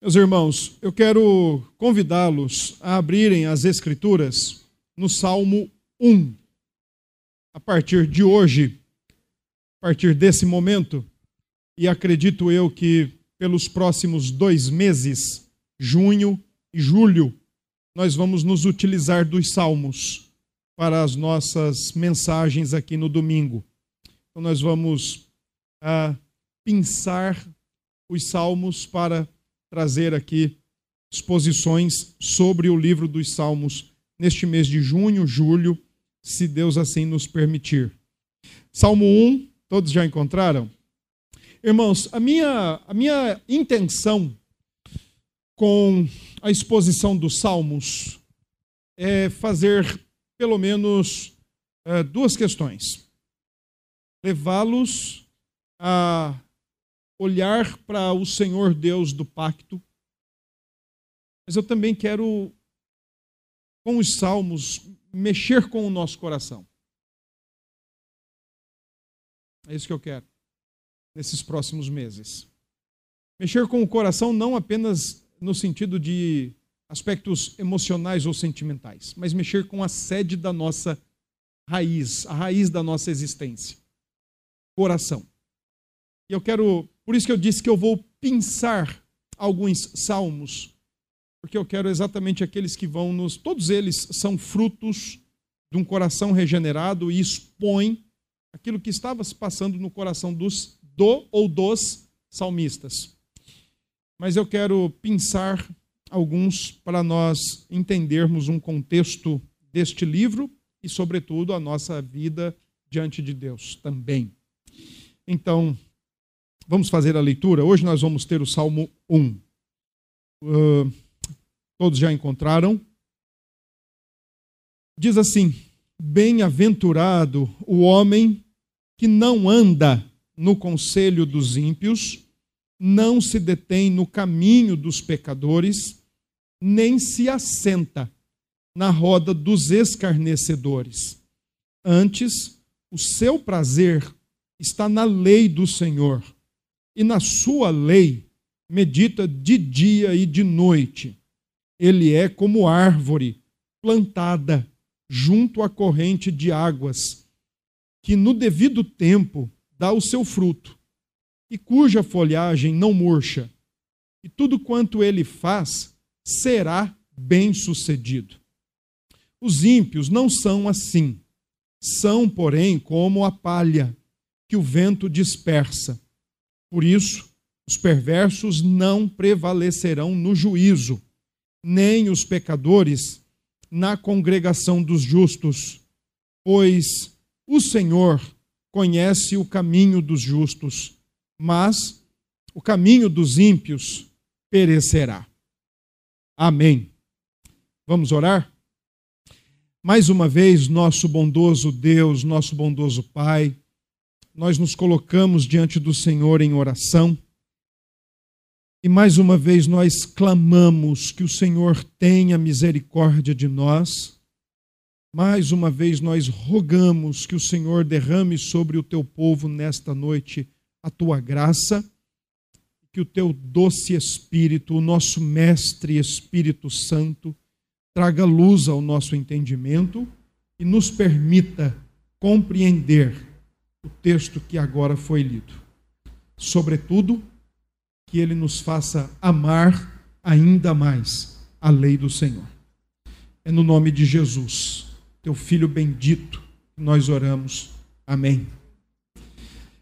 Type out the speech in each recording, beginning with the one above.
Meus irmãos, eu quero convidá-los a abrirem as Escrituras no Salmo 1. A partir de hoje, a partir desse momento, e acredito eu que pelos próximos dois meses, junho e julho, nós vamos nos utilizar dos Salmos para as nossas mensagens aqui no domingo. Então, nós vamos ah, pensar os Salmos para trazer aqui exposições sobre o livro dos Salmos neste mês de junho, julho, se Deus assim nos permitir. Salmo 1, todos já encontraram? Irmãos, a minha, a minha intenção com a exposição dos Salmos é fazer pelo menos é, duas questões. Levá-los a olhar para o Senhor Deus do pacto, mas eu também quero, com os salmos, mexer com o nosso coração. É isso que eu quero nesses próximos meses. Mexer com o coração não apenas no sentido de aspectos emocionais ou sentimentais, mas mexer com a sede da nossa raiz, a raiz da nossa existência. Coração. E eu quero por isso que eu disse que eu vou pensar alguns salmos, porque eu quero exatamente aqueles que vão nos. Todos eles são frutos de um coração regenerado e expõem aquilo que estava se passando no coração dos do ou dos salmistas. Mas eu quero pensar alguns para nós entendermos um contexto deste livro e, sobretudo, a nossa vida diante de Deus também. Então, Vamos fazer a leitura. Hoje nós vamos ter o Salmo 1. Uh, todos já encontraram? Diz assim: Bem-aventurado o homem que não anda no conselho dos ímpios, não se detém no caminho dos pecadores, nem se assenta na roda dos escarnecedores. Antes, o seu prazer está na lei do Senhor e na sua lei medita de dia e de noite. Ele é como árvore plantada junto à corrente de águas, que no devido tempo dá o seu fruto, e cuja folhagem não murcha, e tudo quanto ele faz será bem-sucedido. Os ímpios não são assim. São, porém, como a palha que o vento dispersa. Por isso, os perversos não prevalecerão no juízo, nem os pecadores na congregação dos justos, pois o Senhor conhece o caminho dos justos, mas o caminho dos ímpios perecerá. Amém. Vamos orar? Mais uma vez, nosso bondoso Deus, nosso bondoso Pai, nós nos colocamos diante do Senhor em oração. E mais uma vez nós clamamos que o Senhor tenha misericórdia de nós. Mais uma vez nós rogamos que o Senhor derrame sobre o teu povo nesta noite a tua graça, que o teu doce Espírito, o nosso Mestre Espírito Santo, traga luz ao nosso entendimento e nos permita compreender o texto que agora foi lido. Sobretudo, que ele nos faça amar ainda mais a lei do Senhor. É no nome de Jesus, teu filho bendito, que nós oramos. Amém.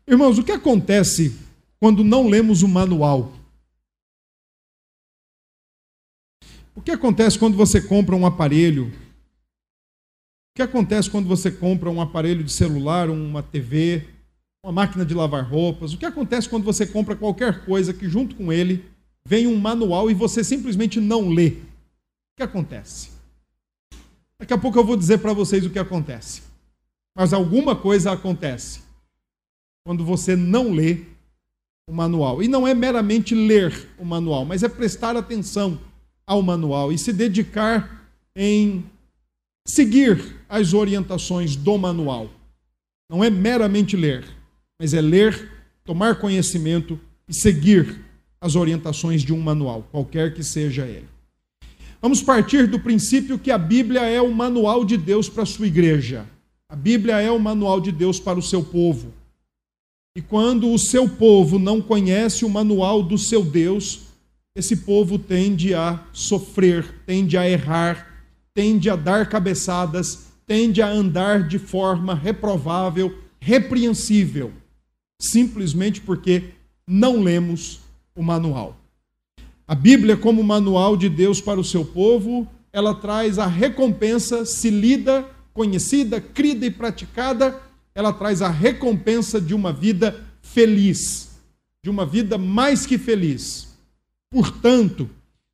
Irmãos, o que acontece quando não lemos o manual? O que acontece quando você compra um aparelho que acontece quando você compra um aparelho de celular, uma TV, uma máquina de lavar roupas? O que acontece quando você compra qualquer coisa que junto com ele vem um manual e você simplesmente não lê? O que acontece? Daqui a pouco eu vou dizer para vocês o que acontece. Mas alguma coisa acontece quando você não lê o manual. E não é meramente ler o manual, mas é prestar atenção ao manual e se dedicar em seguir as orientações do manual. Não é meramente ler, mas é ler, tomar conhecimento e seguir as orientações de um manual, qualquer que seja ele. Vamos partir do princípio que a Bíblia é o manual de Deus para a sua igreja. A Bíblia é o manual de Deus para o seu povo. E quando o seu povo não conhece o manual do seu Deus, esse povo tende a sofrer, tende a errar, tende a dar cabeçadas, tende a andar de forma reprovável, repreensível, simplesmente porque não lemos o manual. A Bíblia, como manual de Deus para o seu povo, ela traz a recompensa, se lida, conhecida, crida e praticada, ela traz a recompensa de uma vida feliz, de uma vida mais que feliz. Portanto,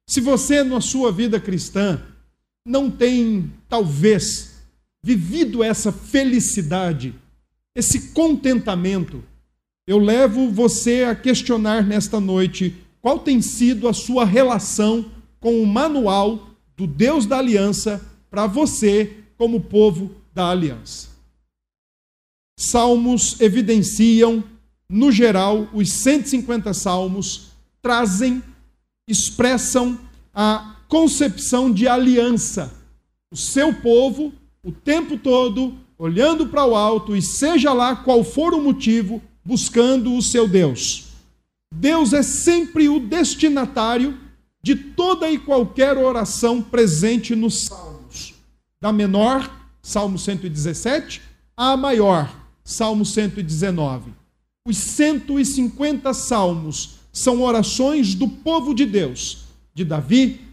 se você na sua vida cristã não tem, talvez, vivido essa felicidade, esse contentamento, eu levo você a questionar nesta noite qual tem sido a sua relação com o manual do Deus da aliança para você, como povo da aliança. Salmos evidenciam, no geral, os 150 salmos trazem, expressam a concepção de aliança. O seu povo, o tempo todo, olhando para o alto, e seja lá qual for o motivo, buscando o seu Deus. Deus é sempre o destinatário de toda e qualquer oração presente nos Salmos. Da menor, Salmo 117, à maior, Salmo 119. Os 150 salmos são orações do povo de Deus, de Davi,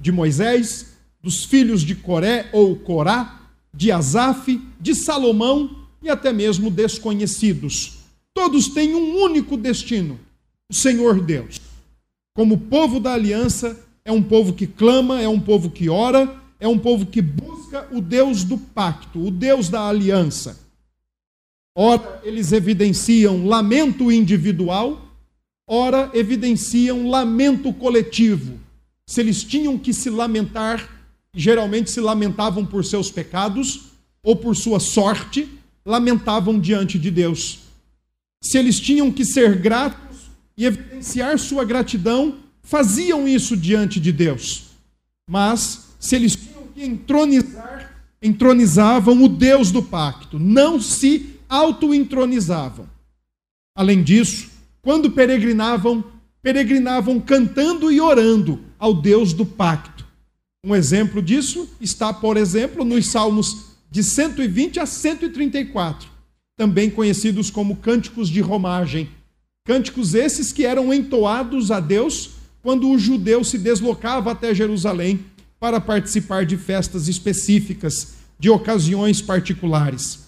de Moisés, dos filhos de Coré ou Corá, de Asaf, de Salomão e até mesmo desconhecidos. Todos têm um único destino: o Senhor Deus. Como povo da aliança, é um povo que clama, é um povo que ora, é um povo que busca o Deus do pacto, o Deus da aliança. Ora, eles evidenciam lamento individual, ora, evidenciam lamento coletivo. Se eles tinham que se lamentar, geralmente se lamentavam por seus pecados ou por sua sorte, lamentavam diante de Deus. Se eles tinham que ser gratos, e evidenciar sua gratidão, faziam isso diante de Deus. Mas, se eles tinham que entronizar, entronizavam o Deus do pacto, não se auto-entronizavam. Além disso, quando peregrinavam, peregrinavam cantando e orando ao Deus do pacto. Um exemplo disso está, por exemplo, nos Salmos de 120 a 134, também conhecidos como cânticos de romagem Cânticos esses que eram entoados a Deus quando o judeu se deslocava até Jerusalém para participar de festas específicas, de ocasiões particulares.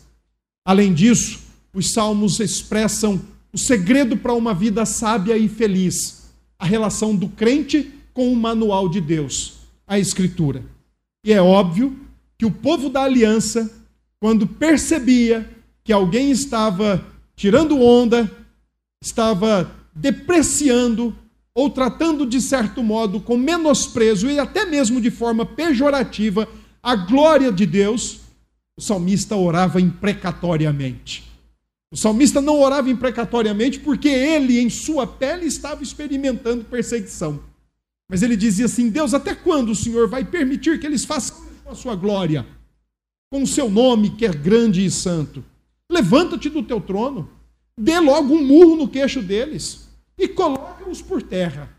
Além disso, os salmos expressam o segredo para uma vida sábia e feliz, a relação do crente com o manual de Deus, a Escritura. E é óbvio que o povo da aliança, quando percebia que alguém estava tirando onda, estava depreciando ou tratando de certo modo com menosprezo e até mesmo de forma pejorativa a glória de Deus, o salmista orava imprecatoriamente. O salmista não orava imprecatoriamente porque ele, em sua pele, estava experimentando perseguição. Mas ele dizia assim: Deus, até quando o Senhor vai permitir que eles façam com a sua glória, com o seu nome que é grande e santo? Levanta-te do teu trono dê logo um murro no queixo deles e coloca-os por terra.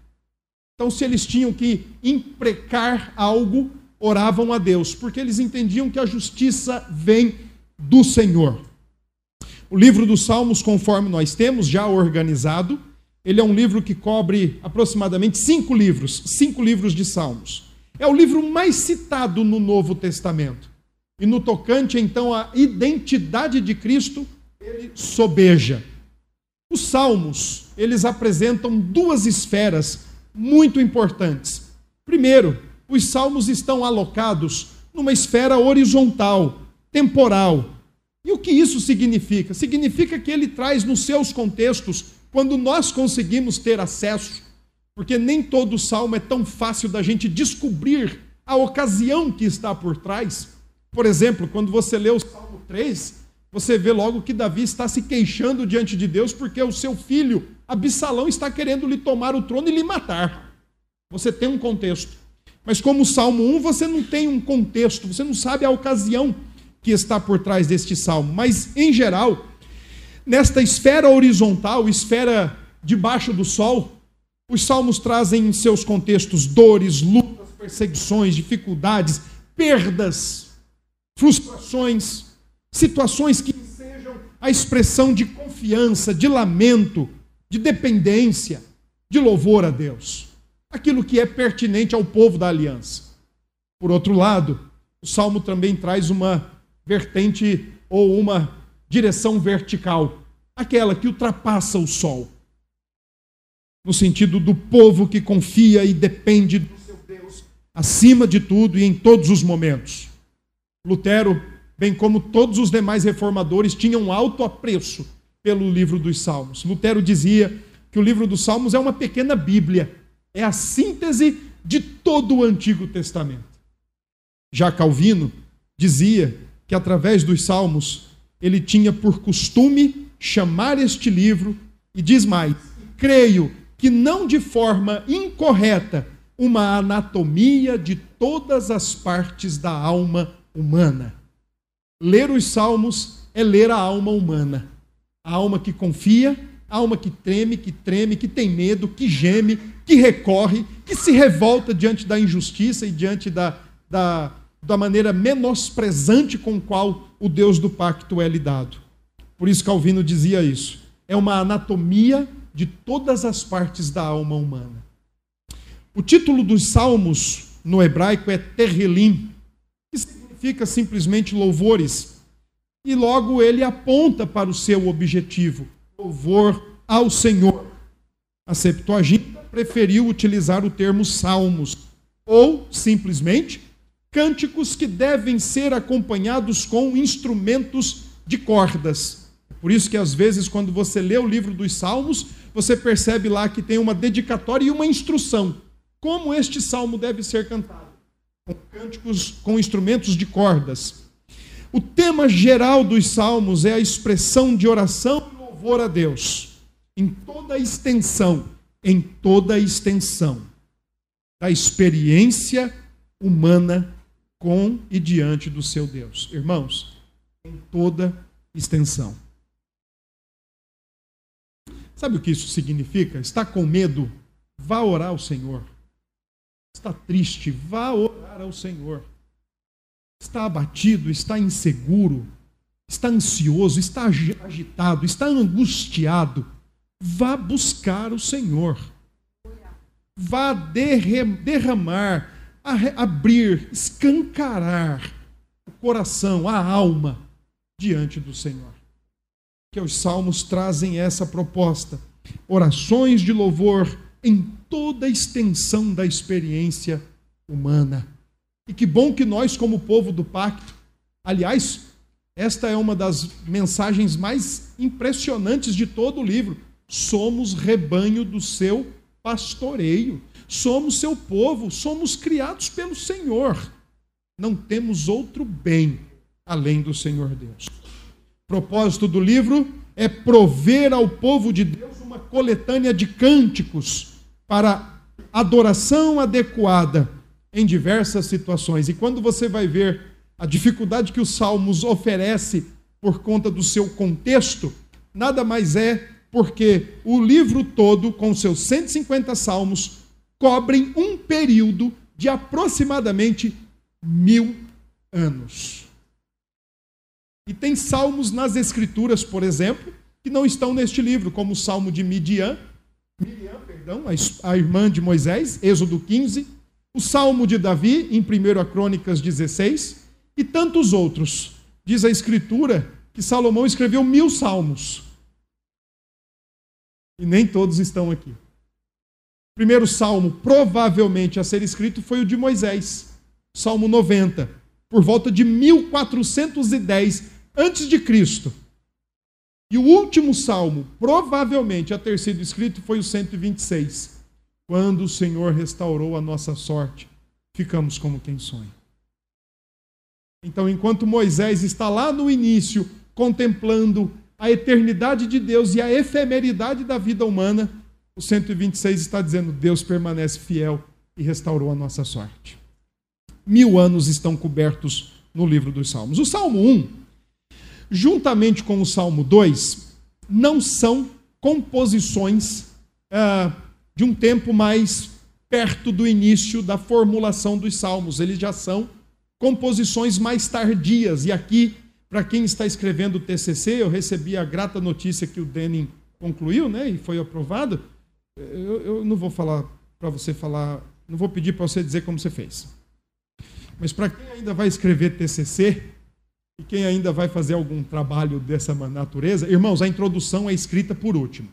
Então, se eles tinham que imprecar algo, oravam a Deus, porque eles entendiam que a justiça vem do Senhor. O livro dos Salmos, conforme nós temos já organizado, ele é um livro que cobre aproximadamente cinco livros, cinco livros de Salmos. É o livro mais citado no Novo Testamento. E no tocante, então, à identidade de Cristo, ele sobeja. Os salmos, eles apresentam duas esferas muito importantes. Primeiro, os salmos estão alocados numa esfera horizontal, temporal. E o que isso significa? Significa que ele traz nos seus contextos, quando nós conseguimos ter acesso, porque nem todo salmo é tão fácil da gente descobrir a ocasião que está por trás. Por exemplo, quando você lê o Salmo 3, você vê logo que Davi está se queixando diante de Deus porque o seu filho Absalão está querendo lhe tomar o trono e lhe matar. Você tem um contexto. Mas como o Salmo 1, você não tem um contexto, você não sabe a ocasião que está por trás deste salmo. Mas, em geral, nesta esfera horizontal, esfera debaixo do sol, os salmos trazem em seus contextos dores, lutas, perseguições, dificuldades, perdas, frustrações, situações que sejam a expressão de confiança, de lamento, de dependência, de louvor a Deus. Aquilo que é pertinente ao povo da aliança. Por outro lado, o salmo também traz uma vertente ou uma direção vertical, aquela que ultrapassa o sol. No sentido do povo que confia e depende do seu Deus acima de tudo e em todos os momentos. Lutero, bem como todos os demais reformadores, tinham alto apreço pelo livro dos Salmos. Lutero dizia que o livro dos Salmos é uma pequena Bíblia, é a síntese de todo o Antigo Testamento. Já Calvino dizia que através dos Salmos ele tinha por costume chamar este livro e diz mais: creio que não de forma incorreta uma anatomia de todas as partes da alma humana. Ler os Salmos é ler a alma humana. A alma que confia, a alma que treme, que treme, que tem medo, que geme, que recorre, que se revolta diante da injustiça e diante da, da, da maneira menosprezante com qual o Deus do pacto é lidado. Por isso Calvino dizia isso. É uma anatomia de todas as partes da alma humana. O título dos salmos no hebraico é Terrelim, que significa simplesmente louvores, e logo ele aponta para o seu objetivo, louvor ao Senhor. A Septuaginta preferiu utilizar o termo salmos, ou simplesmente cânticos que devem ser acompanhados com instrumentos de cordas. Por isso que às vezes quando você lê o livro dos Salmos, você percebe lá que tem uma dedicatória e uma instrução. Como este salmo deve ser cantado? Com cânticos com instrumentos de cordas. O tema geral dos salmos é a expressão de oração e louvor a Deus, em toda a extensão, em toda a extensão da experiência humana com e diante do seu Deus. Irmãos, em toda extensão. Sabe o que isso significa? Está com medo? Vá orar ao Senhor. Está triste? Vá orar ao Senhor. Está abatido? Está inseguro? Está ansioso? Está agitado? Está angustiado? Vá buscar o Senhor. Vá derramar abrir, escancarar o coração, a alma diante do Senhor. Que os salmos trazem essa proposta. Orações de louvor em toda a extensão da experiência humana. E que bom que nós, como povo do pacto, aliás, esta é uma das mensagens mais impressionantes de todo o livro. Somos rebanho do seu pastoreio somos seu povo, somos criados pelo Senhor. Não temos outro bem além do Senhor Deus. O propósito do livro é prover ao povo de Deus uma coletânea de cânticos para adoração adequada em diversas situações. E quando você vai ver a dificuldade que os Salmos oferece por conta do seu contexto, nada mais é porque o livro todo, com seus 150 salmos, cobrem um período de aproximadamente mil anos. E tem salmos nas Escrituras, por exemplo, que não estão neste livro, como o salmo de Midian, perdão, a irmã de Moisés, Êxodo 15, o salmo de Davi, em 1 Crônicas 16, e tantos outros. Diz a Escritura que Salomão escreveu mil salmos. E nem todos estão aqui primeiro salmo provavelmente a ser escrito foi o de Moisés, Salmo 90, por volta de 1410 antes de Cristo. E o último salmo, provavelmente a ter sido escrito, foi o 126. Quando o Senhor restaurou a nossa sorte, ficamos como quem sonha. Então, enquanto Moisés está lá no início, contemplando a eternidade de Deus e a efemeridade da vida humana, o 126 está dizendo: Deus permanece fiel e restaurou a nossa sorte. Mil anos estão cobertos no livro dos Salmos. O Salmo 1, juntamente com o Salmo 2, não são composições ah, de um tempo mais perto do início da formulação dos Salmos. Eles já são composições mais tardias. E aqui, para quem está escrevendo o TCC, eu recebi a grata notícia que o Denning concluiu, né, e foi aprovado. Eu, eu não vou falar para você falar, não vou pedir para você dizer como você fez. Mas para quem ainda vai escrever TCC e quem ainda vai fazer algum trabalho dessa natureza, irmãos, a introdução é escrita por último.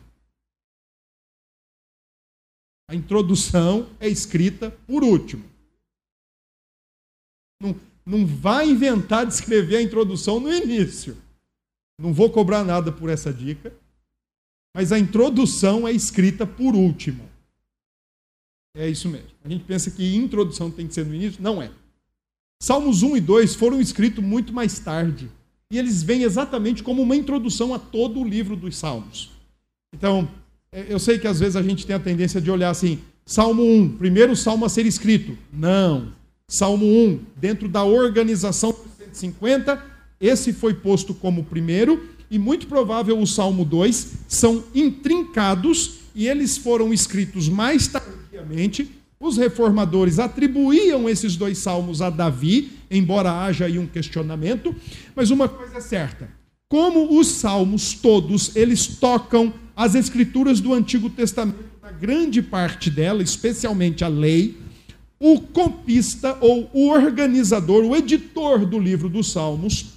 A introdução é escrita por último. Não, não vai inventar de escrever a introdução no início. Não vou cobrar nada por essa dica. Mas a introdução é escrita por último. É isso mesmo. A gente pensa que introdução tem que ser no início. Não é. Salmos 1 e 2 foram escritos muito mais tarde. E eles vêm exatamente como uma introdução a todo o livro dos Salmos. Então, é, eu sei que às vezes a gente tem a tendência de olhar assim: Salmo 1, primeiro salmo a ser escrito. Não. Salmo 1, dentro da organização dos 150, esse foi posto como primeiro, e muito provável o Salmo 2 são intrincados e eles foram escritos mais tardiamente. Os reformadores atribuíam esses dois salmos a Davi, embora haja aí um questionamento, mas uma coisa é certa: como os salmos todos, eles tocam as escrituras do Antigo Testamento, na grande parte dela, especialmente a lei, o copista ou o organizador, o editor do livro dos Salmos,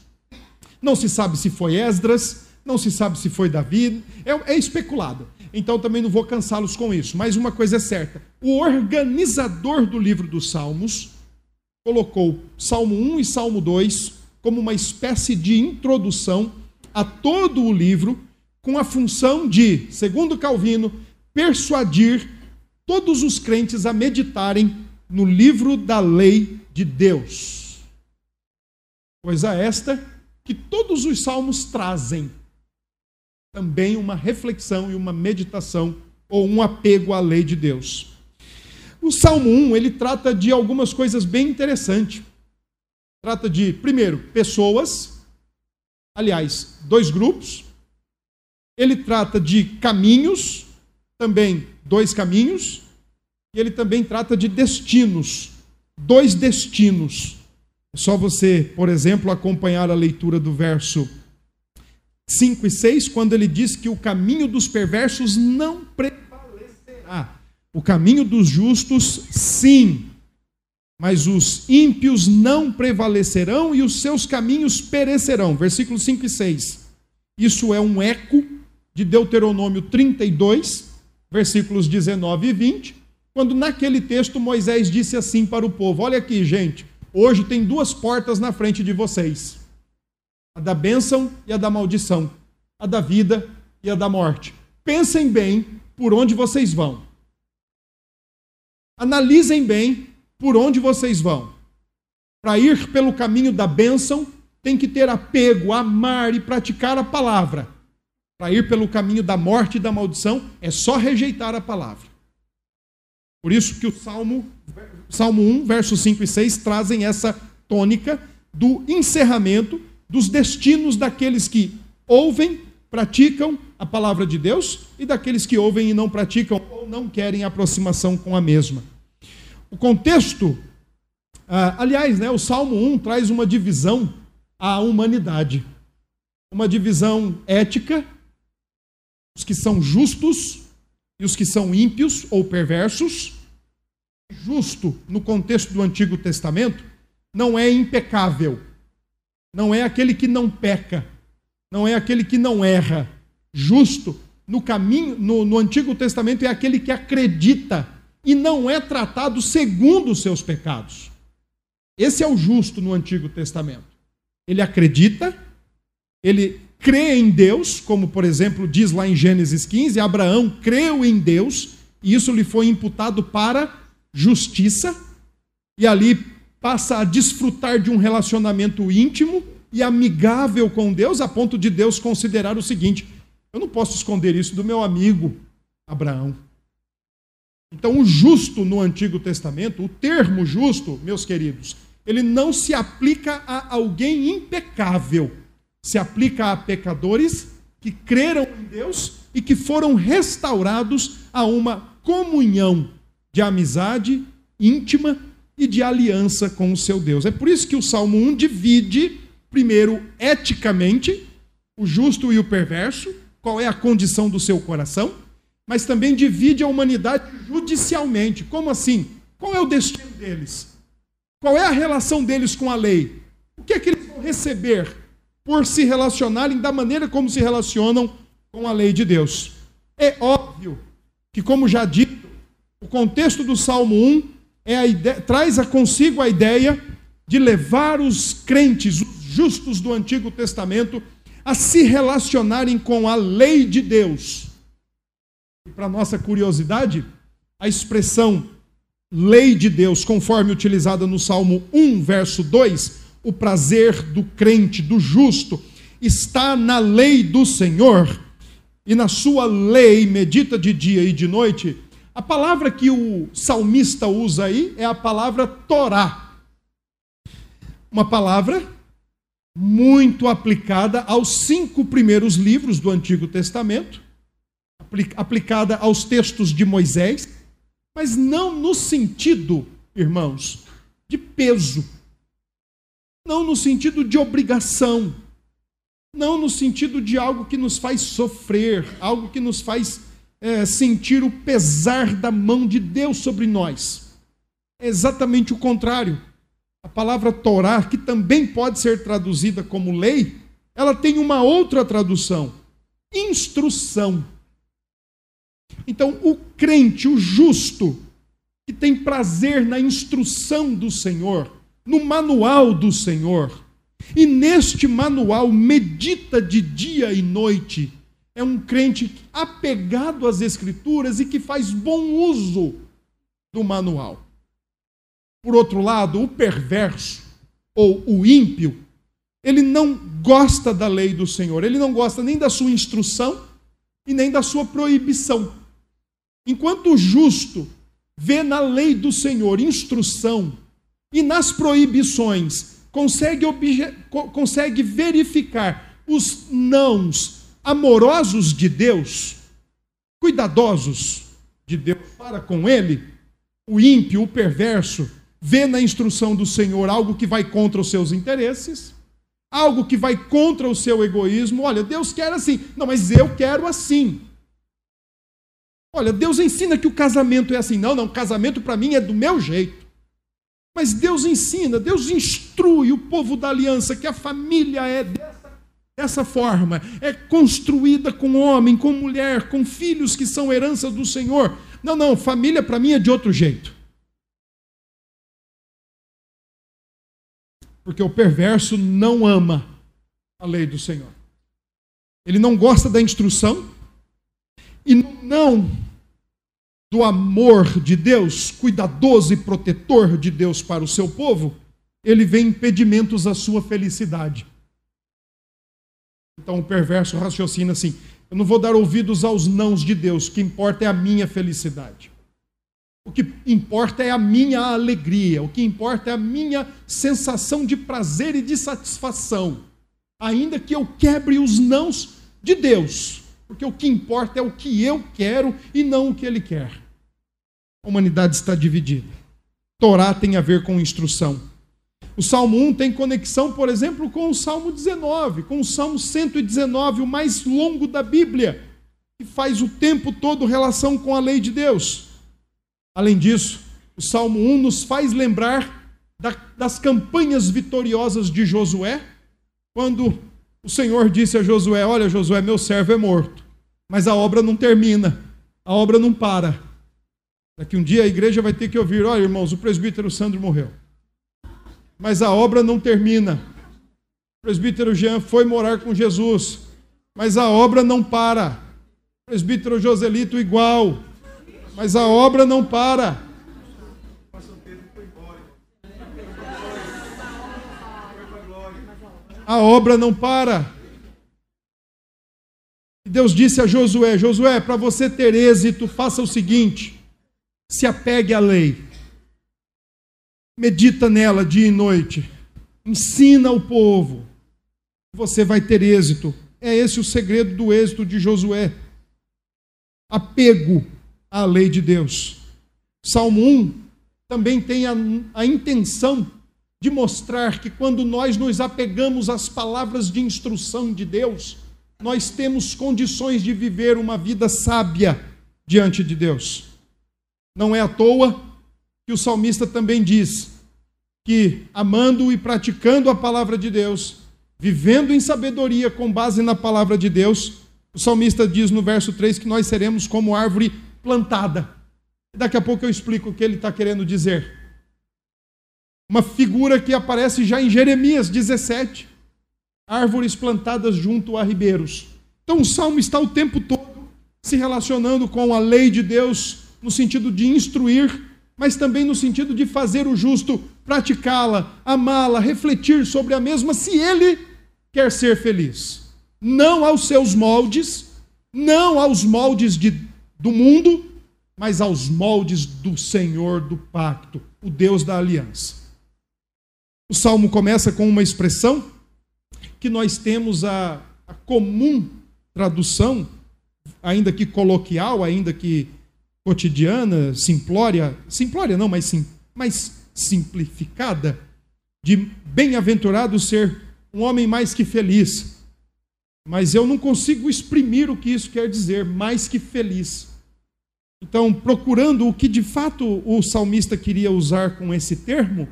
não se sabe se foi Esdras, não se sabe se foi Davi, é, é especulado então também não vou cansá-los com isso. Mas uma coisa é certa: o organizador do livro dos Salmos colocou Salmo 1 e Salmo 2 como uma espécie de introdução a todo o livro, com a função de, segundo Calvino, persuadir todos os crentes a meditarem no livro da lei de Deus. Coisa esta que todos os salmos trazem também uma reflexão e uma meditação ou um apego à lei de Deus. O Salmo 1, ele trata de algumas coisas bem interessantes. Trata de, primeiro, pessoas, aliás, dois grupos. Ele trata de caminhos, também dois caminhos. E ele também trata de destinos, dois destinos. Só você, por exemplo, acompanhar a leitura do verso 5 e 6, quando ele diz que o caminho dos perversos não prevalecerá. O caminho dos justos, sim, mas os ímpios não prevalecerão e os seus caminhos perecerão. Versículos 5 e 6. Isso é um eco de Deuteronômio 32, versículos 19 e 20, quando naquele texto Moisés disse assim para o povo: Olha aqui, gente, hoje tem duas portas na frente de vocês a da bênção e a da maldição, a da vida e a da morte. Pensem bem por onde vocês vão. Analisem bem por onde vocês vão. Para ir pelo caminho da bênção, tem que ter apego, amar e praticar a palavra. Para ir pelo caminho da morte e da maldição, é só rejeitar a palavra. Por isso que o Salmo, Salmo 1, versos 5 e 6 trazem essa tônica do encerramento dos destinos daqueles que ouvem, praticam a palavra de Deus e daqueles que ouvem e não praticam ou não querem aproximação com a mesma. O contexto, ah, aliás, né, o Salmo 1 traz uma divisão à humanidade, uma divisão ética, os que são justos os que são ímpios ou perversos. Justo, no contexto do Antigo Testamento, não é impecável não é aquele que não peca, não é aquele que não erra. Justo, no caminho, no, no Antigo Testamento, é aquele que acredita e não é tratado segundo os seus pecados. Esse é o justo no Antigo Testamento. Ele acredita, ele crê em Deus, como por exemplo diz lá em Gênesis 15: Abraão creu em Deus e isso lhe foi imputado para justiça, e ali passa a desfrutar de um relacionamento íntimo e amigável com Deus, a ponto de Deus considerar o seguinte: eu não posso esconder isso do meu amigo Abraão. Então, o justo no Antigo Testamento, o termo justo, meus queridos, ele não se aplica a alguém impecável, se aplica a pecadores que creram em Deus e que foram restaurados a uma comunhão de amizade íntima e de aliança com o seu Deus. É por isso que o Salmo 1 divide, primeiro, eticamente, o justo e o perverso, qual é a condição do seu coração, mas também divide a humanidade judicialmente. Como assim? Qual é o destino deles? Qual é a relação deles com a lei? O que é que eles vão receber por se relacionarem da maneira como se relacionam com a lei de Deus? É óbvio que, como já dito, o contexto do Salmo 1 é a ideia, traz a consigo a ideia de levar os crentes, os justos do Antigo Testamento, a se relacionarem com a lei de Deus. E para nossa curiosidade, a expressão lei de Deus, conforme utilizada no Salmo 1, verso 2, o prazer do crente, do justo, está na lei do Senhor, e na sua lei medita de dia e de noite, a palavra que o salmista usa aí é a palavra Torá. Uma palavra muito aplicada aos cinco primeiros livros do Antigo Testamento, aplicada aos textos de Moisés, mas não no sentido, irmãos, de peso, não no sentido de obrigação, não no sentido de algo que nos faz sofrer, algo que nos faz é, sentir o pesar da mão de Deus sobre nós. É exatamente o contrário. A palavra Torá, que também pode ser traduzida como lei, ela tem uma outra tradução: instrução. Então, o crente, o justo, que tem prazer na instrução do Senhor, no manual do Senhor, e neste manual medita de dia e noite, é um crente apegado às Escrituras e que faz bom uso do manual. Por outro lado, o perverso ou o ímpio, ele não gosta da lei do Senhor, ele não gosta nem da sua instrução e nem da sua proibição. Enquanto o justo vê na lei do Senhor instrução e nas proibições consegue, consegue verificar os nãos amorosos de Deus, cuidadosos de Deus para com ele, o ímpio, o perverso, vê na instrução do Senhor algo que vai contra os seus interesses, algo que vai contra o seu egoísmo. Olha, Deus quer assim, não, mas eu quero assim. Olha, Deus ensina que o casamento é assim. Não, não, casamento para mim é do meu jeito. Mas Deus ensina, Deus instrui o povo da aliança que a família é dessa dessa forma, é construída com homem, com mulher, com filhos que são herança do Senhor. Não, não, família para mim é de outro jeito. Porque o perverso não ama a lei do Senhor. Ele não gosta da instrução e não do amor de Deus, cuidadoso e protetor de Deus para o seu povo, ele vê impedimentos à sua felicidade. Então o perverso raciocina assim: eu não vou dar ouvidos aos nãos de Deus, o que importa é a minha felicidade. O que importa é a minha alegria, o que importa é a minha sensação de prazer e de satisfação, ainda que eu quebre os nãos de Deus, porque o que importa é o que eu quero e não o que ele quer. A humanidade está dividida. Torá tem a ver com instrução. O Salmo 1 tem conexão, por exemplo, com o Salmo 19, com o Salmo 119, o mais longo da Bíblia, que faz o tempo todo relação com a lei de Deus. Além disso, o Salmo 1 nos faz lembrar das campanhas vitoriosas de Josué, quando o Senhor disse a Josué: Olha, Josué, meu servo é morto, mas a obra não termina, a obra não para. Daqui um dia a igreja vai ter que ouvir: Olha, irmãos, o presbítero Sandro morreu mas a obra não termina. O presbítero Jean foi morar com Jesus, mas a obra não para. O presbítero Joselito igual, mas a obra não para. A obra não para. E Deus disse a Josué: Josué, para você ter êxito, faça o seguinte: se apegue à lei, medita nela dia e noite, ensina o povo, você vai ter êxito. É esse o segredo do êxito de Josué. Apego à lei de Deus. Salmo 1 também tem a, a intenção de mostrar que quando nós nos apegamos às palavras de instrução de Deus, nós temos condições de viver uma vida sábia diante de Deus. Não é à toa que o salmista também diz que, amando e praticando a palavra de Deus, vivendo em sabedoria com base na palavra de Deus, o salmista diz no verso 3 que nós seremos como árvore plantada. Daqui a pouco eu explico o que ele está querendo dizer. Uma figura que aparece já em Jeremias 17 árvores plantadas junto a ribeiros. Então o salmo está o tempo todo se relacionando com a lei de Deus, no sentido de instruir, mas também no sentido de fazer o justo, praticá-la, amá-la, refletir sobre a mesma, se ele quer ser feliz. Não aos seus moldes, não aos moldes de, do mundo, mas aos moldes do Senhor do pacto, o Deus da aliança. O salmo começa com uma expressão que nós temos a, a comum tradução, ainda que coloquial, ainda que cotidiana, simplória, simplória não, mas sim, simplificada, de bem-aventurado ser um homem mais que feliz. Mas eu não consigo exprimir o que isso quer dizer, mais que feliz. Então, procurando o que de fato o salmista queria usar com esse termo,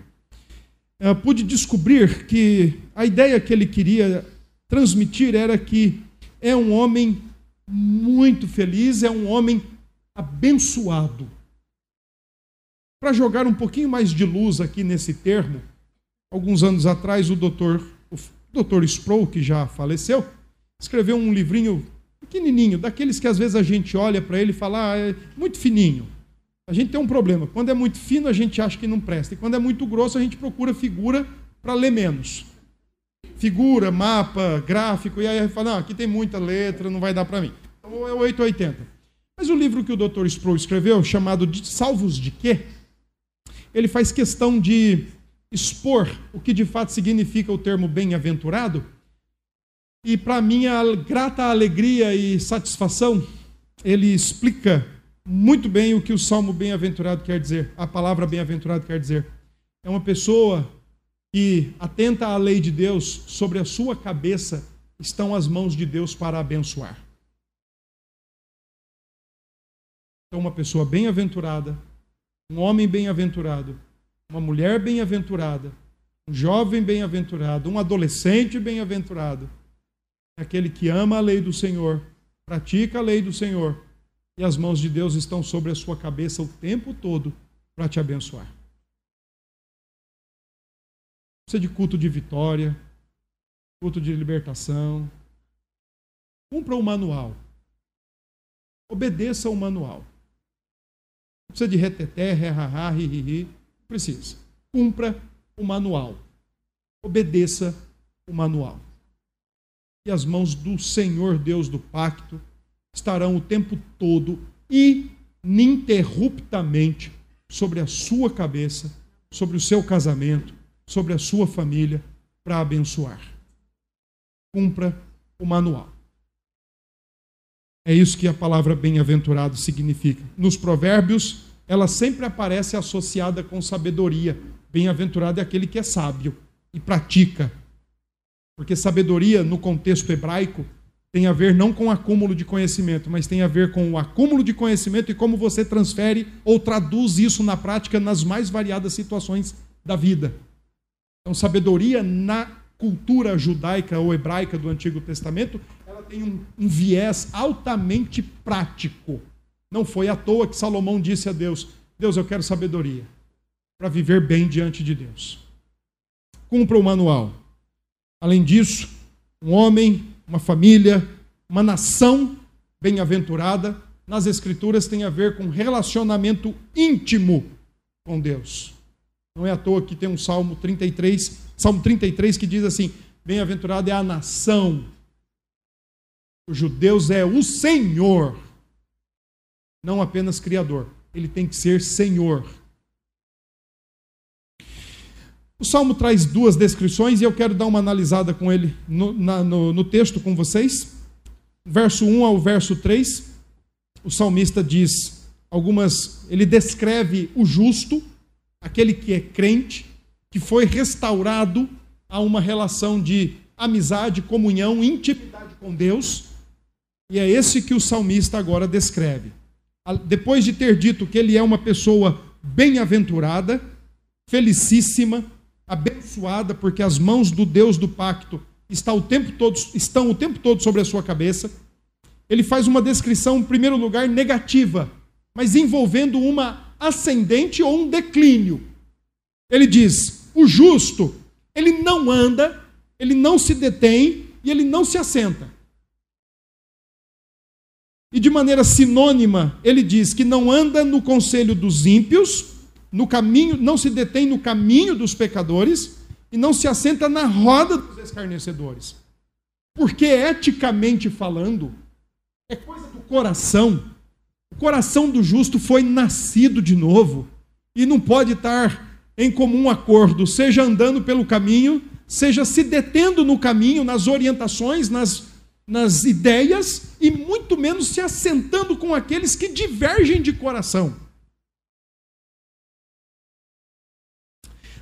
uh, pude descobrir que a ideia que ele queria transmitir era que é um homem muito feliz, é um homem abençoado. Para jogar um pouquinho mais de luz aqui nesse termo, alguns anos atrás o doutor, o doutor Sproul, que já faleceu, escreveu um livrinho pequenininho, daqueles que às vezes a gente olha para ele e fala, ah, é muito fininho. A gente tem um problema. Quando é muito fino, a gente acha que não presta. E quando é muito grosso, a gente procura figura para ler menos. Figura, mapa, gráfico, e aí fala, não, aqui tem muita letra, não vai dar para mim. Então é 880. Mas o livro que o Dr. Sproul escreveu, chamado de Salvos de Quê? Ele faz questão de expor o que de fato significa o termo bem-aventurado. E para minha grata alegria e satisfação, ele explica muito bem o que o salmo bem-aventurado quer dizer, a palavra bem-aventurado quer dizer. É uma pessoa que atenta à lei de Deus, sobre a sua cabeça estão as mãos de Deus para abençoar. Então, uma pessoa bem-aventurada, um homem bem-aventurado, uma mulher bem-aventurada, um jovem bem-aventurado, um adolescente bem-aventurado, é aquele que ama a lei do Senhor, pratica a lei do Senhor e as mãos de Deus estão sobre a sua cabeça o tempo todo para te abençoar. Precisa de culto de vitória, culto de libertação. Cumpra o manual. Obedeça o manual. Precisa de reteté, re-ha-ha, ri-ri-ri. Precisa. Cumpra o manual. Obedeça o manual. E as mãos do Senhor Deus do pacto estarão o tempo todo ininterruptamente sobre a sua cabeça, sobre o seu casamento, sobre a sua família, para abençoar. Cumpra o manual. É isso que a palavra bem-aventurado significa. Nos provérbios, ela sempre aparece associada com sabedoria. Bem-aventurado é aquele que é sábio e pratica. Porque sabedoria, no contexto hebraico, tem a ver não com acúmulo de conhecimento, mas tem a ver com o acúmulo de conhecimento e como você transfere ou traduz isso na prática nas mais variadas situações da vida. Então, sabedoria na cultura judaica ou hebraica do Antigo Testamento, ela tem um, um viés altamente prático. Não foi à toa que Salomão disse a Deus: Deus, eu quero sabedoria para viver bem diante de Deus. Cumpra o manual. Além disso, um homem uma família, uma nação bem-aventurada, nas Escrituras tem a ver com relacionamento íntimo com Deus. Não é à toa que tem um Salmo 33, Salmo 33 que diz assim: Bem-aventurado é a nação. Os judeus é o Senhor, não apenas Criador. Ele tem que ser Senhor. O Salmo traz duas descrições e eu quero dar uma analisada com ele no, na, no, no texto com vocês. Verso 1 ao verso 3, o salmista diz algumas. Ele descreve o justo, aquele que é crente, que foi restaurado a uma relação de amizade, comunhão, intimidade com Deus. E é esse que o salmista agora descreve. Depois de ter dito que ele é uma pessoa bem-aventurada, felicíssima, abençoada, porque as mãos do Deus do pacto o tempo todo, estão o tempo todo sobre a sua cabeça. Ele faz uma descrição, em primeiro lugar, negativa, mas envolvendo uma ascendente ou um declínio. Ele diz: o justo, ele não anda, ele não se detém e ele não se assenta. E de maneira sinônima, ele diz que não anda no conselho dos ímpios, no caminho, não se detém no caminho dos pecadores e não se assenta na roda dos escarnecedores. Porque eticamente falando, é coisa do coração. O coração do justo foi nascido de novo e não pode estar em comum acordo, seja andando pelo caminho, seja se detendo no caminho, nas orientações, nas, nas ideias e muito menos se assentando com aqueles que divergem de coração.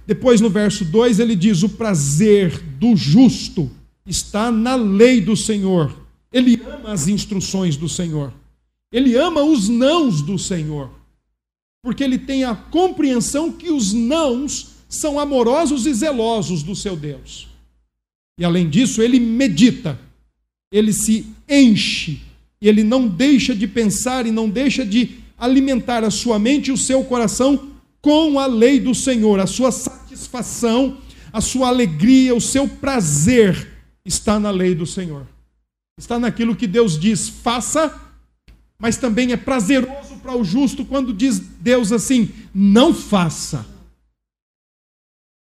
Depois, no verso 2, ele diz: O prazer do justo está na lei do Senhor. Ele ama as instruções do Senhor. Ele ama os nãos do Senhor. Porque ele tem a compreensão que os nãos são amorosos e zelosos do seu Deus. E além disso, ele medita, ele se enche, e ele não deixa de pensar e não deixa de alimentar a sua mente e o seu coração com a lei do Senhor, a sua satisfação, a sua alegria, o seu prazer está na lei do Senhor. Está naquilo que Deus diz, faça, mas também é prazeroso para o justo quando diz Deus assim, não faça.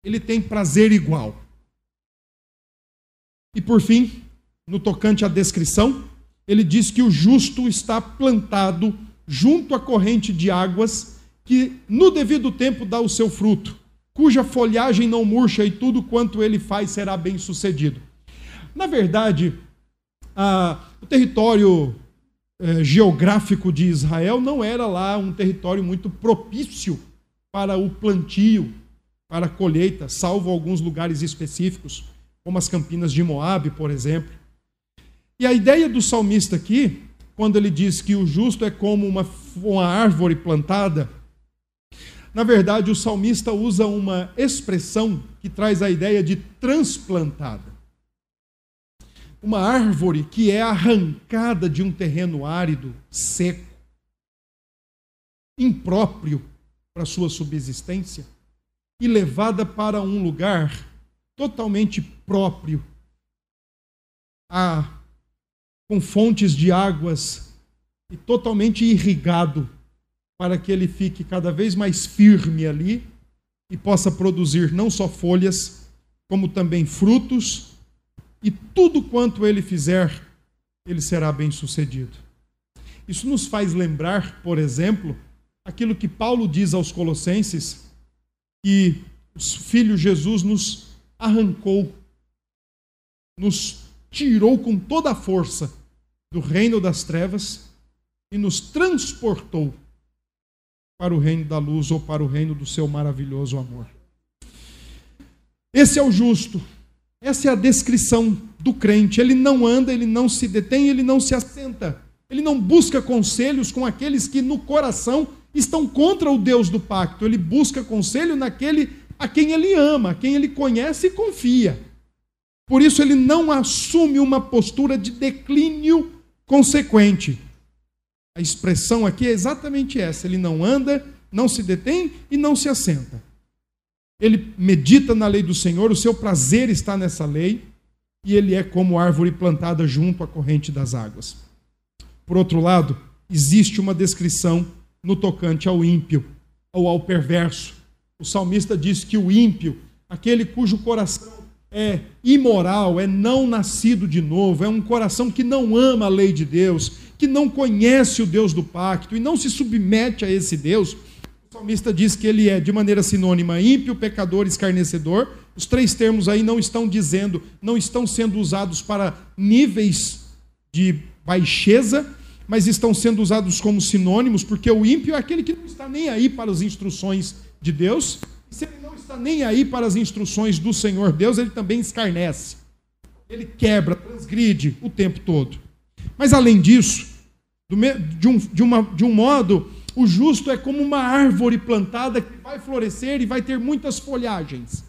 Ele tem prazer igual. E por fim, no tocante à descrição, ele diz que o justo está plantado junto à corrente de águas que no devido tempo dá o seu fruto, cuja folhagem não murcha e tudo quanto ele faz será bem sucedido. Na verdade, a, o território é, geográfico de Israel não era lá um território muito propício para o plantio, para a colheita, salvo alguns lugares específicos, como as campinas de Moabe, por exemplo. E a ideia do salmista aqui, quando ele diz que o justo é como uma, uma árvore plantada, na verdade, o salmista usa uma expressão que traz a ideia de transplantada. Uma árvore que é arrancada de um terreno árido, seco, impróprio para sua subsistência e levada para um lugar totalmente próprio, a, com fontes de águas e totalmente irrigado para que ele fique cada vez mais firme ali e possa produzir não só folhas, como também frutos, e tudo quanto ele fizer, ele será bem sucedido. Isso nos faz lembrar, por exemplo, aquilo que Paulo diz aos Colossenses, que o Filho Jesus nos arrancou, nos tirou com toda a força do reino das trevas e nos transportou para o reino da luz ou para o reino do seu maravilhoso amor. Esse é o justo. Essa é a descrição do crente. Ele não anda, ele não se detém, ele não se assenta. Ele não busca conselhos com aqueles que no coração estão contra o Deus do pacto. Ele busca conselho naquele a quem ele ama, a quem ele conhece e confia. Por isso ele não assume uma postura de declínio consequente. A expressão aqui é exatamente essa: ele não anda, não se detém e não se assenta. Ele medita na lei do Senhor, o seu prazer está nessa lei, e ele é como árvore plantada junto à corrente das águas. Por outro lado, existe uma descrição no tocante ao ímpio ou ao perverso, o salmista diz que o ímpio, aquele cujo coração é imoral, é não nascido de novo, é um coração que não ama a lei de Deus, que não conhece o Deus do pacto e não se submete a esse Deus, o salmista diz que ele é, de maneira sinônima, ímpio, pecador, escarnecedor. Os três termos aí não estão dizendo, não estão sendo usados para níveis de baixeza, mas estão sendo usados como sinônimos, porque o ímpio é aquele que não está nem aí para as instruções de Deus. Está nem aí para as instruções do Senhor Deus, ele também escarnece. Ele quebra, transgride o tempo todo. Mas além disso, de um, de, uma, de um modo, o justo é como uma árvore plantada que vai florescer e vai ter muitas folhagens.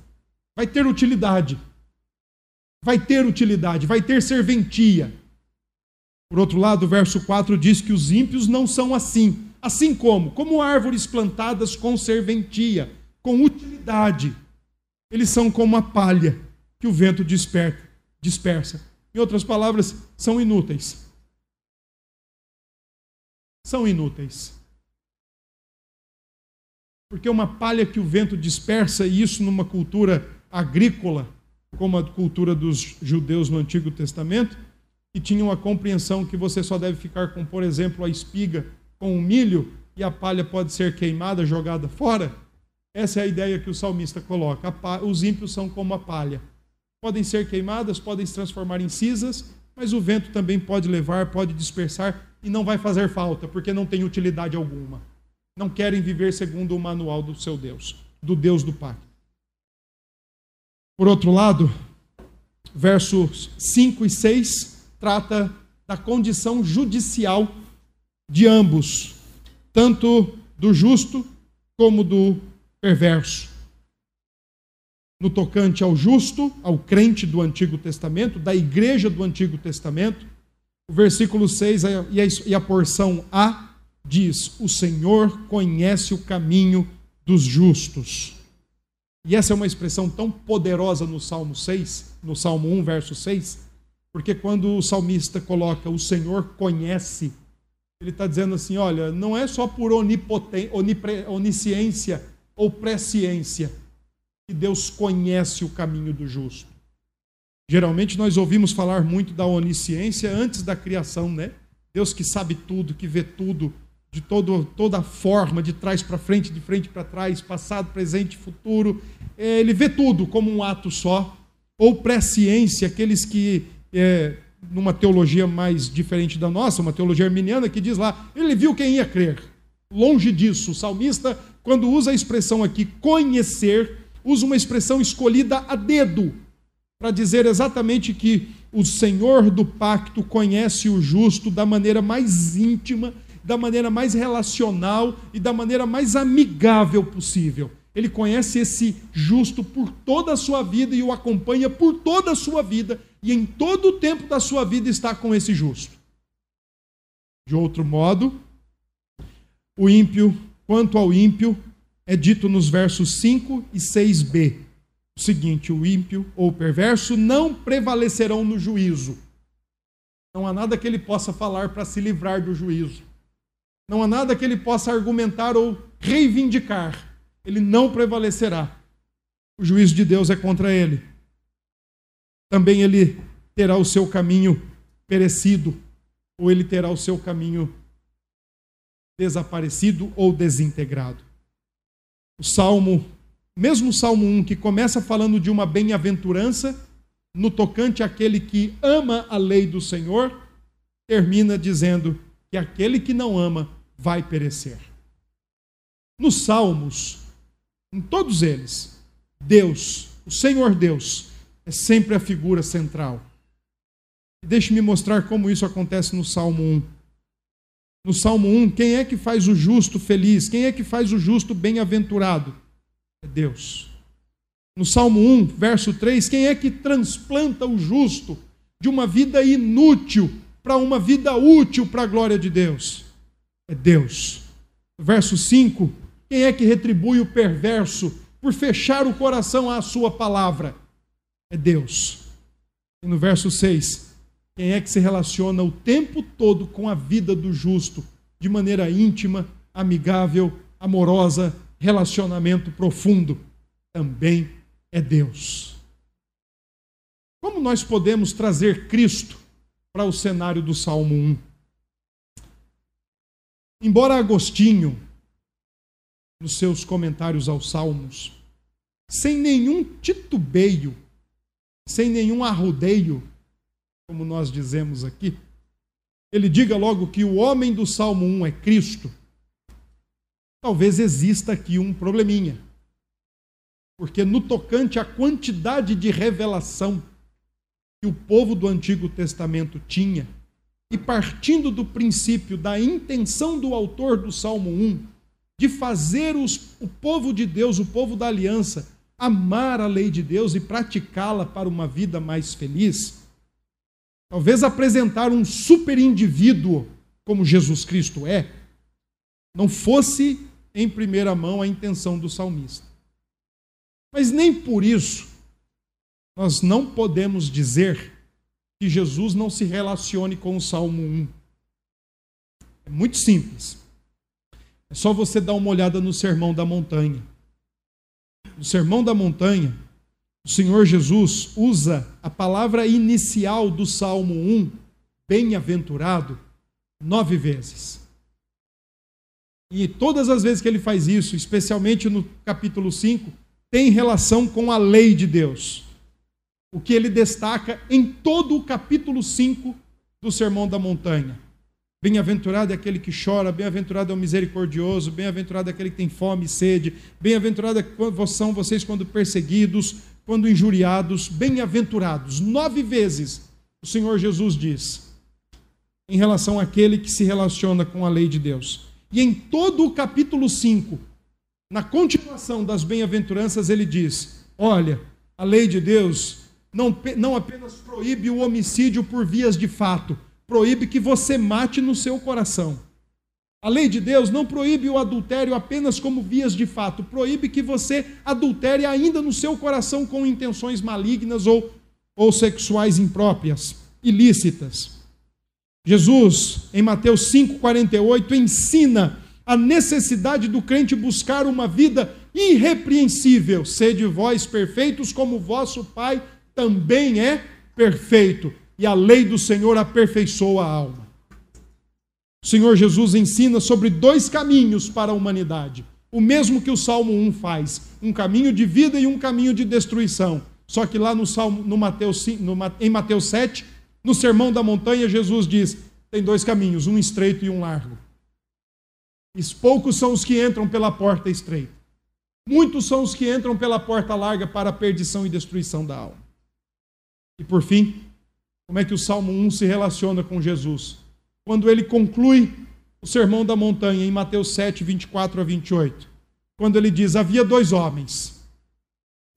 Vai ter utilidade. Vai ter utilidade, vai ter serventia. Por outro lado, o verso 4 diz que os ímpios não são assim. Assim como? Como árvores plantadas com serventia, com utilidade. Eles são como a palha que o vento desperta, dispersa. Em outras palavras, são inúteis são inúteis. Porque uma palha que o vento dispersa, e isso numa cultura agrícola, como a cultura dos judeus no Antigo Testamento, que tinham a compreensão que você só deve ficar com, por exemplo, a espiga com o milho e a palha pode ser queimada, jogada fora. Essa é a ideia que o salmista coloca. Os ímpios são como a palha. Podem ser queimadas, podem se transformar em cinzas, mas o vento também pode levar, pode dispersar e não vai fazer falta, porque não tem utilidade alguma. Não querem viver segundo o manual do seu Deus, do Deus do pacto. Por outro lado, versos 5 e 6 trata da condição judicial de ambos, tanto do justo como do perverso. No tocante ao justo, ao crente do Antigo Testamento, da igreja do Antigo Testamento, o versículo 6 e a porção A diz: O Senhor conhece o caminho dos justos. E essa é uma expressão tão poderosa no Salmo 6, no Salmo 1, verso 6, porque quando o salmista coloca o Senhor conhece, ele está dizendo assim: olha, não é só por onisciência ou presciência que Deus conhece o caminho do justo. Geralmente nós ouvimos falar muito da onisciência antes da criação, né? Deus que sabe tudo, que vê tudo, de todo, toda forma, de trás para frente, de frente para trás, passado, presente, futuro. É, ele vê tudo como um ato só. Ou presciência, aqueles que, é, numa teologia mais diferente da nossa, uma teologia arminiana, que diz lá, ele viu quem ia crer. Longe disso, o salmista, quando usa a expressão aqui conhecer, usa uma expressão escolhida a dedo para dizer exatamente que o Senhor do pacto conhece o justo da maneira mais íntima, da maneira mais relacional e da maneira mais amigável possível. Ele conhece esse justo por toda a sua vida e o acompanha por toda a sua vida, e em todo o tempo da sua vida está com esse justo. De outro modo, o ímpio, quanto ao ímpio, é dito nos versos 5 e 6b o seguinte: o ímpio ou o perverso não prevalecerão no juízo. Não há nada que ele possa falar para se livrar do juízo. Não há nada que ele possa argumentar ou reivindicar. Ele não prevalecerá. O juízo de Deus é contra ele. Também ele terá o seu caminho perecido, ou ele terá o seu caminho desaparecido ou desintegrado. O Salmo mesmo o Salmo 1, que começa falando de uma bem-aventurança, no tocante àquele que ama a lei do Senhor, termina dizendo que aquele que não ama vai perecer. Nos Salmos, em todos eles, Deus, o Senhor Deus, é sempre a figura central. Deixe-me mostrar como isso acontece no Salmo 1. No Salmo 1, quem é que faz o justo feliz? Quem é que faz o justo bem-aventurado? É Deus. No Salmo 1, verso 3, quem é que transplanta o justo de uma vida inútil para uma vida útil para a glória de Deus? É Deus. Verso 5, quem é que retribui o perverso por fechar o coração à sua palavra? É Deus. E no verso 6, quem é que se relaciona o tempo todo com a vida do justo, de maneira íntima, amigável, amorosa, relacionamento profundo também é Deus. Como nós podemos trazer Cristo para o cenário do Salmo 1? Embora Agostinho, nos seus comentários aos Salmos, sem nenhum titubeio, sem nenhum arrudeio, como nós dizemos aqui, ele diga logo que o homem do Salmo 1 é Cristo, talvez exista aqui um probleminha. Porque no tocante à quantidade de revelação que o povo do Antigo Testamento tinha, e partindo do princípio da intenção do autor do Salmo 1 de fazer os, o povo de Deus, o povo da aliança, amar a lei de Deus e praticá-la para uma vida mais feliz, talvez apresentar um super indivíduo como Jesus Cristo é, não fosse em primeira mão a intenção do salmista. Mas nem por isso nós não podemos dizer que Jesus não se relacione com o Salmo 1. É muito simples. É só você dar uma olhada no Sermão da Montanha. No Sermão da Montanha, o Senhor Jesus usa a palavra inicial do Salmo 1, bem-aventurado, nove vezes. E todas as vezes que ele faz isso, especialmente no capítulo 5, tem relação com a lei de Deus. O que ele destaca em todo o capítulo 5 do Sermão da Montanha. Bem-aventurado é aquele que chora, bem-aventurado é o misericordioso, bem-aventurado é aquele que tem fome e sede, bem-aventurado é são vocês quando perseguidos, quando injuriados, bem-aventurados. Nove vezes o Senhor Jesus diz em relação àquele que se relaciona com a lei de Deus. E em todo o capítulo 5, na continuação das bem-aventuranças, ele diz: Olha, a lei de Deus não, não apenas proíbe o homicídio por vias de fato, proíbe que você mate no seu coração. A lei de Deus não proíbe o adultério apenas como vias de fato, proíbe que você adultere ainda no seu coração com intenções malignas ou, ou sexuais impróprias, ilícitas. Jesus, em Mateus 5,48, ensina a necessidade do crente buscar uma vida irrepreensível. Sede vós perfeitos, como vosso Pai também é perfeito. E a lei do Senhor aperfeiçoa a alma. O Senhor Jesus ensina sobre dois caminhos para a humanidade. O mesmo que o Salmo 1 faz: um caminho de vida e um caminho de destruição. Só que lá no Salmo, no Mateus, no, em Mateus 7, no Sermão da Montanha, Jesus diz: tem dois caminhos, um estreito e um largo. E poucos são os que entram pela porta estreita. Muitos são os que entram pela porta larga para a perdição e destruição da alma. E por fim, como é que o Salmo 1 se relaciona com Jesus? Quando ele conclui o Sermão da Montanha, em Mateus 7, 24 a 28, quando ele diz: Havia dois homens,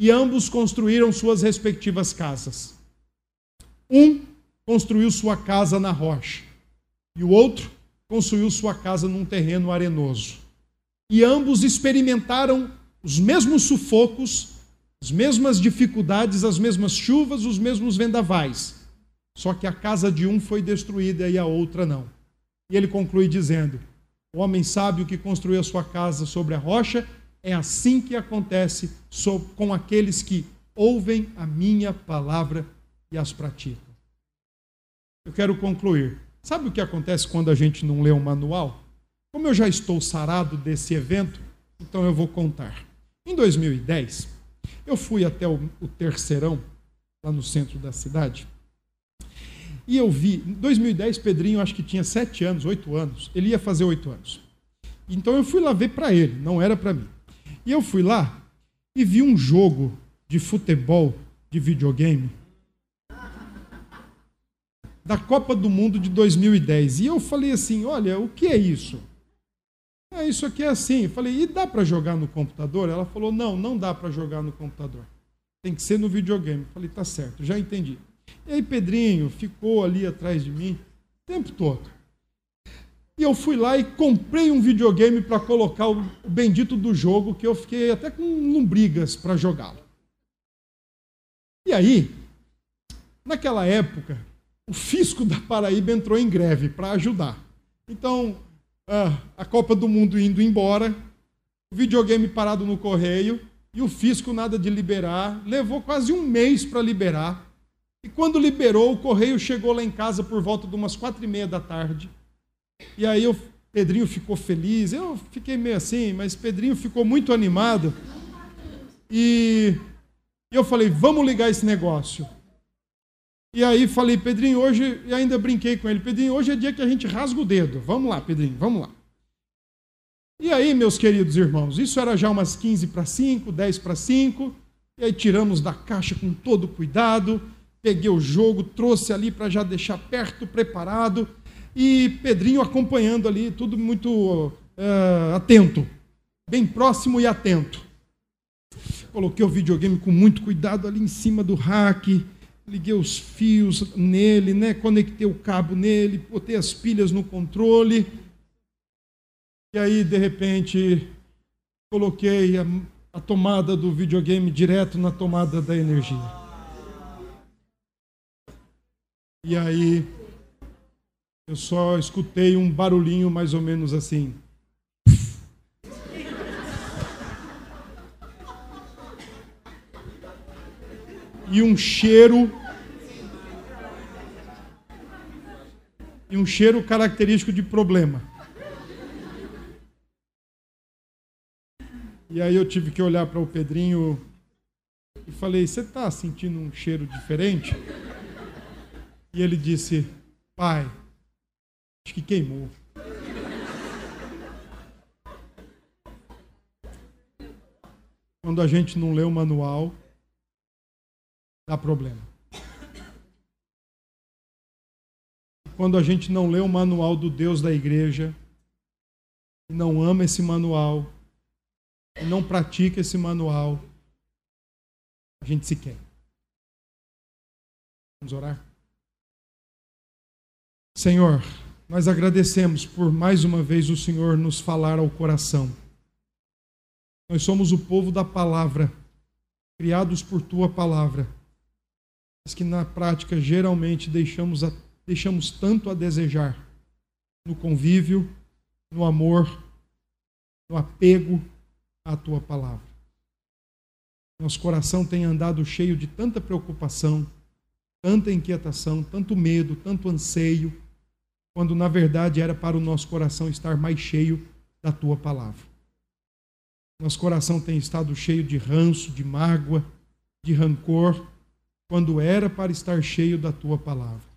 e ambos construíram suas respectivas casas. Um construiu sua casa na rocha, e o outro construiu sua casa num terreno arenoso. E ambos experimentaram os mesmos sufocos, as mesmas dificuldades, as mesmas chuvas, os mesmos vendavais. Só que a casa de um foi destruída e a outra não. E ele conclui dizendo: O homem sábio que construiu a sua casa sobre a rocha, é assim que acontece com aqueles que ouvem a minha palavra e as praticam. Eu quero concluir. Sabe o que acontece quando a gente não lê um manual? Como eu já estou sarado desse evento, então eu vou contar. Em 2010, eu fui até o, o Terceirão, lá no centro da cidade, e eu vi, em 2010, Pedrinho acho que tinha sete anos, oito anos, ele ia fazer oito anos. Então eu fui lá ver para ele, não era para mim. E eu fui lá e vi um jogo de futebol, de videogame, da Copa do Mundo de 2010. E eu falei assim: olha, o que é isso? É, isso aqui é assim. Eu falei, e dá para jogar no computador? Ela falou, não, não dá para jogar no computador. Tem que ser no videogame. Eu falei, tá certo, já entendi. E aí Pedrinho ficou ali atrás de mim o tempo todo. E eu fui lá e comprei um videogame para colocar o bendito do jogo, que eu fiquei até com lombrigas para jogá-lo. E aí, naquela época, o fisco da Paraíba entrou em greve para ajudar. Então, a Copa do Mundo indo embora, o videogame parado no correio e o fisco nada de liberar. Levou quase um mês para liberar. E quando liberou, o correio chegou lá em casa por volta de umas quatro e meia da tarde. E aí o Pedrinho ficou feliz. Eu fiquei meio assim, mas Pedrinho ficou muito animado. E eu falei, vamos ligar esse negócio. E aí falei, Pedrinho, hoje, e ainda brinquei com ele, Pedrinho, hoje é dia que a gente rasga o dedo. Vamos lá, Pedrinho, vamos lá. E aí, meus queridos irmãos, isso era já umas 15 para 5, 10 para 5, e aí tiramos da caixa com todo cuidado, peguei o jogo, trouxe ali para já deixar perto, preparado, e Pedrinho acompanhando ali, tudo muito uh, atento, bem próximo e atento. Coloquei o videogame com muito cuidado ali em cima do rack, liguei os fios nele, né? conectei o cabo nele, botei as pilhas no controle. E aí, de repente, coloquei a, a tomada do videogame direto na tomada da energia. E aí, eu só escutei um barulhinho mais ou menos assim. e um cheiro e um cheiro característico de problema. E aí eu tive que olhar para o Pedrinho e falei: "Você está sentindo um cheiro diferente?" E ele disse: "Pai, acho que queimou." Quando a gente não lê o manual, dá problema. Quando a gente não lê o manual do Deus da igreja, não ama esse manual, não pratica esse manual, a gente se quer. Vamos orar? Senhor, nós agradecemos por mais uma vez o Senhor nos falar ao coração. Nós somos o povo da palavra, criados por tua palavra mas que na prática geralmente deixamos, a, deixamos tanto a desejar no convívio, no amor, no apego à tua palavra. Nosso coração tem andado cheio de tanta preocupação, tanta inquietação, tanto medo, tanto anseio, quando na verdade era para o nosso coração estar mais cheio da tua palavra. Nosso coração tem estado cheio de ranço, de mágoa, de rancor, quando era para estar cheio da tua palavra.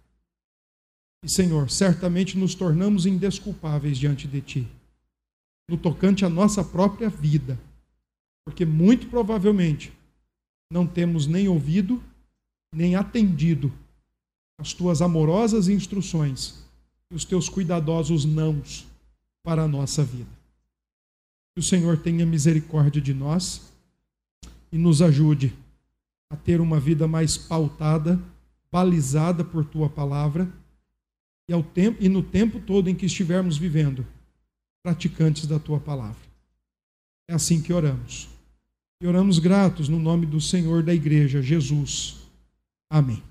E, Senhor, certamente nos tornamos indesculpáveis diante de ti, no tocante à nossa própria vida, porque muito provavelmente não temos nem ouvido, nem atendido as tuas amorosas instruções os teus cuidadosos nãos para a nossa vida. Que o Senhor tenha misericórdia de nós e nos ajude a ter uma vida mais pautada, balizada por tua palavra e, ao tempo, e no tempo todo em que estivermos vivendo, praticantes da tua palavra. É assim que oramos. E oramos gratos no nome do Senhor da igreja, Jesus. Amém.